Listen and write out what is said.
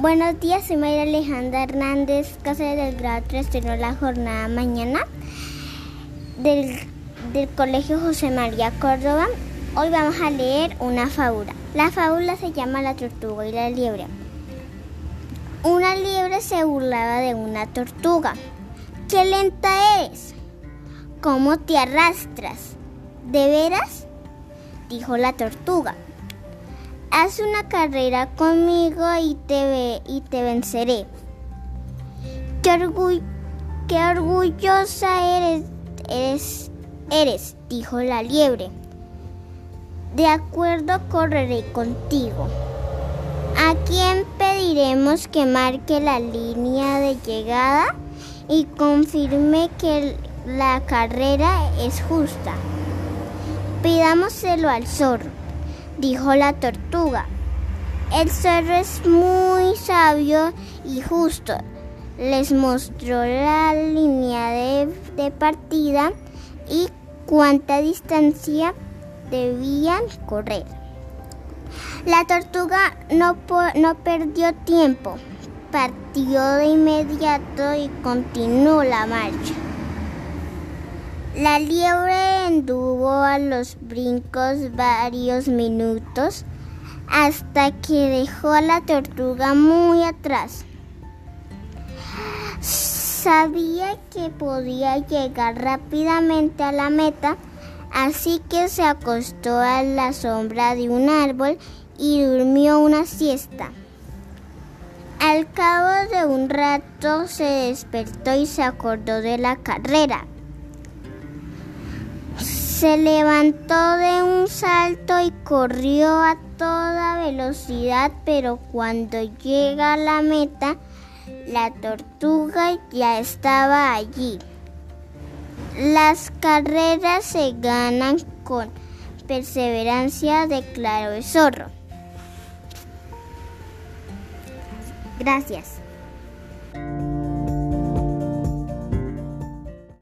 Buenos días, soy María Alejandra Hernández Cáceres del grado 3, tengo la jornada mañana del, del Colegio José María Córdoba. Hoy vamos a leer una fábula. La fábula se llama La tortuga y la liebre. Una liebre se burlaba de una tortuga. ¡Qué lenta eres! ¿Cómo te arrastras? ¿De veras? dijo la tortuga. Haz una carrera conmigo y te, ve, y te venceré. Qué, qué orgullosa eres, eres, eres, dijo la liebre. De acuerdo, correré contigo. ¿A quién pediremos que marque la línea de llegada y confirme que la carrera es justa? Pidámoselo al zorro dijo la tortuga. El zorro es muy sabio y justo. Les mostró la línea de, partida y cuánta distancia debían correr. La tortuga no, no perdió tiempo, partió de inmediato y continuó la marcha. La liebre anduvo a los brincos varios minutos hasta que dejó a la tortuga muy atrás. Sabía que podía llegar rápidamente a la meta, así que se acostó a la sombra de un árbol y durmió una siesta. Al cabo de un rato se despertó y se acordó de la carrera. Se levantó de un salto y corrió a toda velocidad, pero cuando llega a la meta, la tortuga ya estaba allí. Las carreras se ganan con perseverancia, declaró el zorro. Gracias.